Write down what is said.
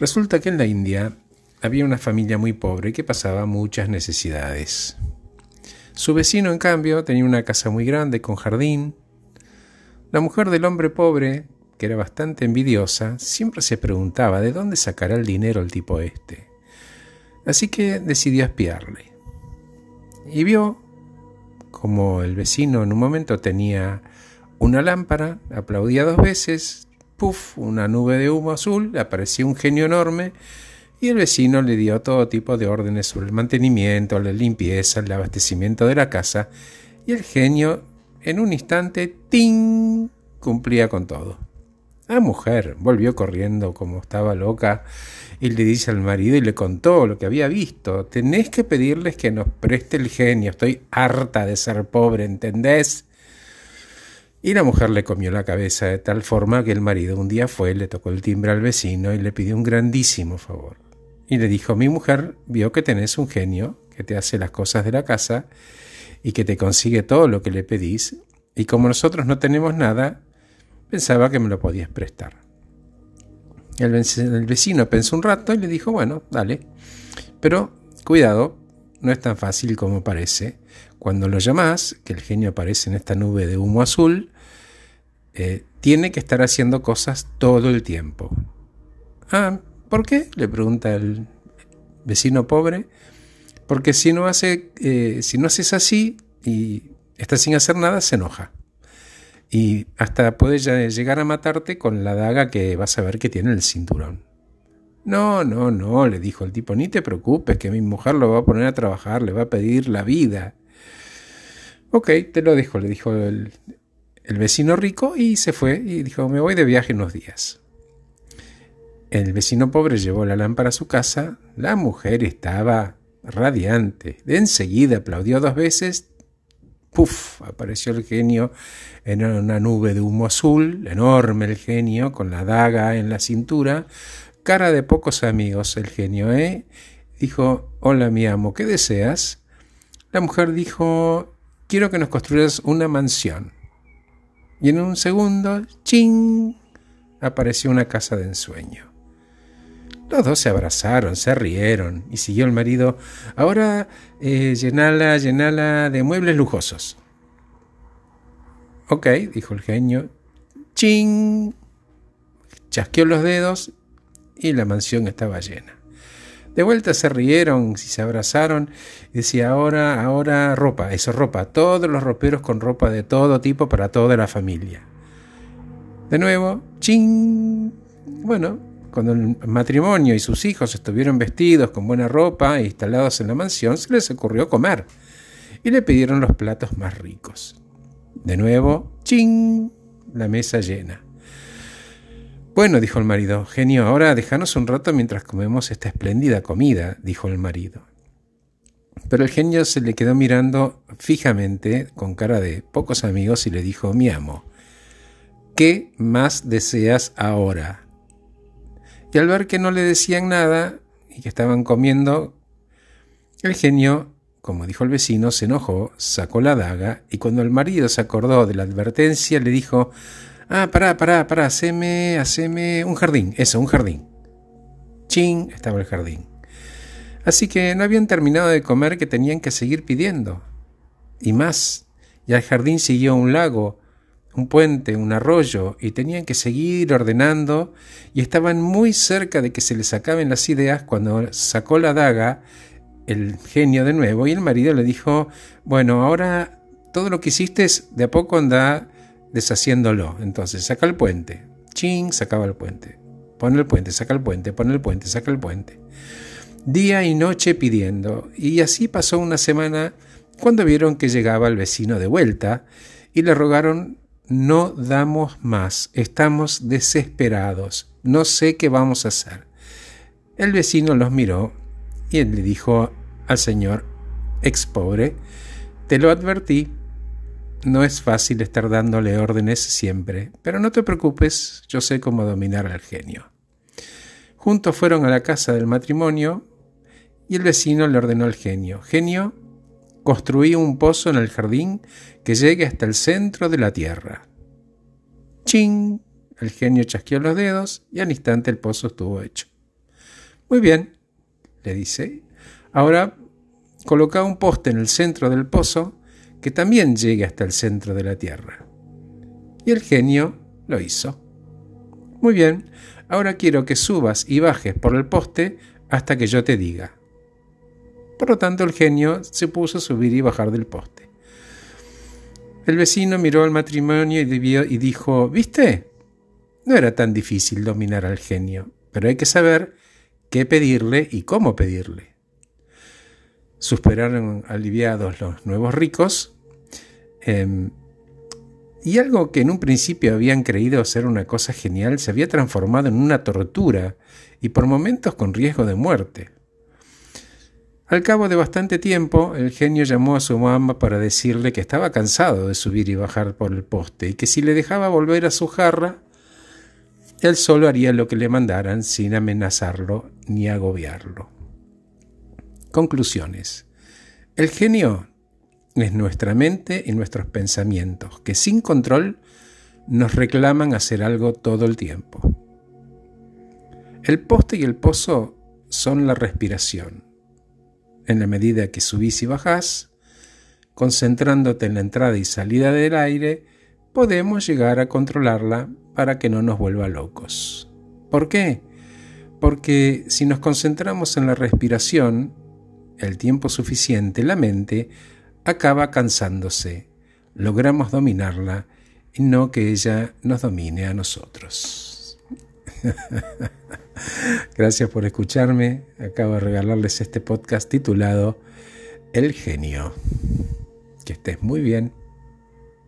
Resulta que en la India había una familia muy pobre que pasaba muchas necesidades. Su vecino, en cambio, tenía una casa muy grande con jardín. La mujer del hombre pobre, que era bastante envidiosa, siempre se preguntaba de dónde sacará el dinero el tipo este. Así que decidió espiarle. Y vio como el vecino en un momento tenía una lámpara, aplaudía dos veces, una nube de humo azul, aparecía un genio enorme y el vecino le dio todo tipo de órdenes sobre el mantenimiento, la limpieza, el abastecimiento de la casa y el genio en un instante, ¡ting!, cumplía con todo. La mujer volvió corriendo como estaba loca y le dice al marido y le contó lo que había visto. Tenés que pedirles que nos preste el genio. Estoy harta de ser pobre, ¿entendés? Y la mujer le comió la cabeza de tal forma que el marido un día fue, le tocó el timbre al vecino y le pidió un grandísimo favor. Y le dijo, mi mujer vio que tenés un genio que te hace las cosas de la casa y que te consigue todo lo que le pedís, y como nosotros no tenemos nada, pensaba que me lo podías prestar. El vecino pensó un rato y le dijo, bueno, dale, pero cuidado, no es tan fácil como parece. Cuando lo llamás, que el genio aparece en esta nube de humo azul, eh, tiene que estar haciendo cosas todo el tiempo. Ah, ¿por qué? le pregunta el vecino pobre. Porque si no, hace, eh, si no haces así y estás sin hacer nada, se enoja. Y hasta puede llegar a matarte con la daga que vas a ver que tiene el cinturón. No, no, no, le dijo el tipo, ni te preocupes, que mi mujer lo va a poner a trabajar, le va a pedir la vida. Ok, te lo dejo, le dijo el, vecino rico y se fue y dijo, me voy de viaje unos días. El vecino pobre llevó la lámpara a su casa, la mujer estaba radiante. Enseguida aplaudió dos veces, ¡puf! apareció el genio en una nube de humo azul, enorme el genio, con la daga en la cintura, cara de pocos amigos el genio, ¿eh? Dijo, hola mi amo, ¿qué deseas? La mujer dijo, quiero que nos construyas una mansión. Y en un segundo, ¡ching! apareció una casa de ensueño. Los dos se abrazaron, se rieron y siguió el marido. Ahora eh, llenala, llenala de muebles lujosos. Ok, dijo el genio. ¡Ching! Chasqueó los dedos y la mansión estaba llena. De vuelta se rieron y se abrazaron y decía ahora, ahora ropa, eso ropa, todos los roperos con ropa de todo tipo para toda la familia. De nuevo, ching. Bueno, cuando el matrimonio y sus hijos estuvieron vestidos con buena ropa e instalados en la mansión, se les ocurrió comer y le pidieron los platos más ricos. De nuevo, ching, la mesa llena. Bueno, dijo el marido, genio, ahora déjanos un rato mientras comemos esta espléndida comida, dijo el marido. Pero el genio se le quedó mirando fijamente, con cara de pocos amigos, y le dijo, mi amo, ¿qué más deseas ahora? Y al ver que no le decían nada y que estaban comiendo, el genio, como dijo el vecino, se enojó, sacó la daga y cuando el marido se acordó de la advertencia le dijo, ah, pará, pará, pará, haceme, haceme un jardín, eso, un jardín. Chin, estaba el jardín. Así que no habían terminado de comer que tenían que seguir pidiendo. Y más, y al jardín siguió un lago, un puente, un arroyo, y tenían que seguir ordenando, y estaban muy cerca de que se les acaben las ideas cuando sacó la daga el genio de nuevo, y el marido le dijo, bueno, ahora todo lo que hiciste es de a poco anda deshaciéndolo. Entonces, saca el puente. Ching, sacaba el puente. Pone el puente, saca el puente, pone el puente, saca el puente. Día y noche pidiendo. Y así pasó una semana cuando vieron que llegaba el vecino de vuelta y le rogaron no damos más, estamos desesperados, no sé qué vamos a hacer. El vecino los miró y él le dijo al señor ex pobre, te lo advertí, no es fácil estar dándole órdenes siempre, pero no te preocupes, yo sé cómo dominar al genio. Juntos fueron a la casa del matrimonio y el vecino le ordenó al genio, genio, construí un pozo en el jardín que llegue hasta el centro de la tierra. ¡Ching! El genio chasqueó los dedos y al instante el pozo estuvo hecho. Muy bien, le dice. Ahora coloca un poste en el centro del pozo que también llegue hasta el centro de la tierra. Y el genio lo hizo. Muy bien, ahora quiero que subas y bajes por el poste hasta que yo te diga. Por lo tanto, el genio se puso a subir y bajar del poste. El vecino miró al matrimonio y dijo, ¿viste? No era tan difícil dominar al genio, pero hay que saber qué pedirle y cómo pedirle. Suspiraron aliviados los nuevos ricos em, y algo que en un principio habían creído ser una cosa genial se había transformado en una tortura y por momentos con riesgo de muerte. Al cabo de bastante tiempo, el genio llamó a su mamá para decirle que estaba cansado de subir y bajar por el poste y que si le dejaba volver a su jarra, él solo haría lo que le mandaran sin amenazarlo ni agobiarlo. Conclusiones. El genio es nuestra mente y nuestros pensamientos, que sin control nos reclaman hacer algo todo el tiempo. El poste y el pozo son la respiración en la medida que subís y bajás, concentrándote en la entrada y salida del aire, podemos llegar a controlarla para que no nos vuelva locos. ¿Por qué? Porque si nos concentramos en la respiración, el tiempo suficiente, la mente acaba cansándose. Logramos dominarla y no que ella nos domine a nosotros. Gracias por escucharme. Acabo de regalarles este podcast titulado El genio. Que estés muy bien.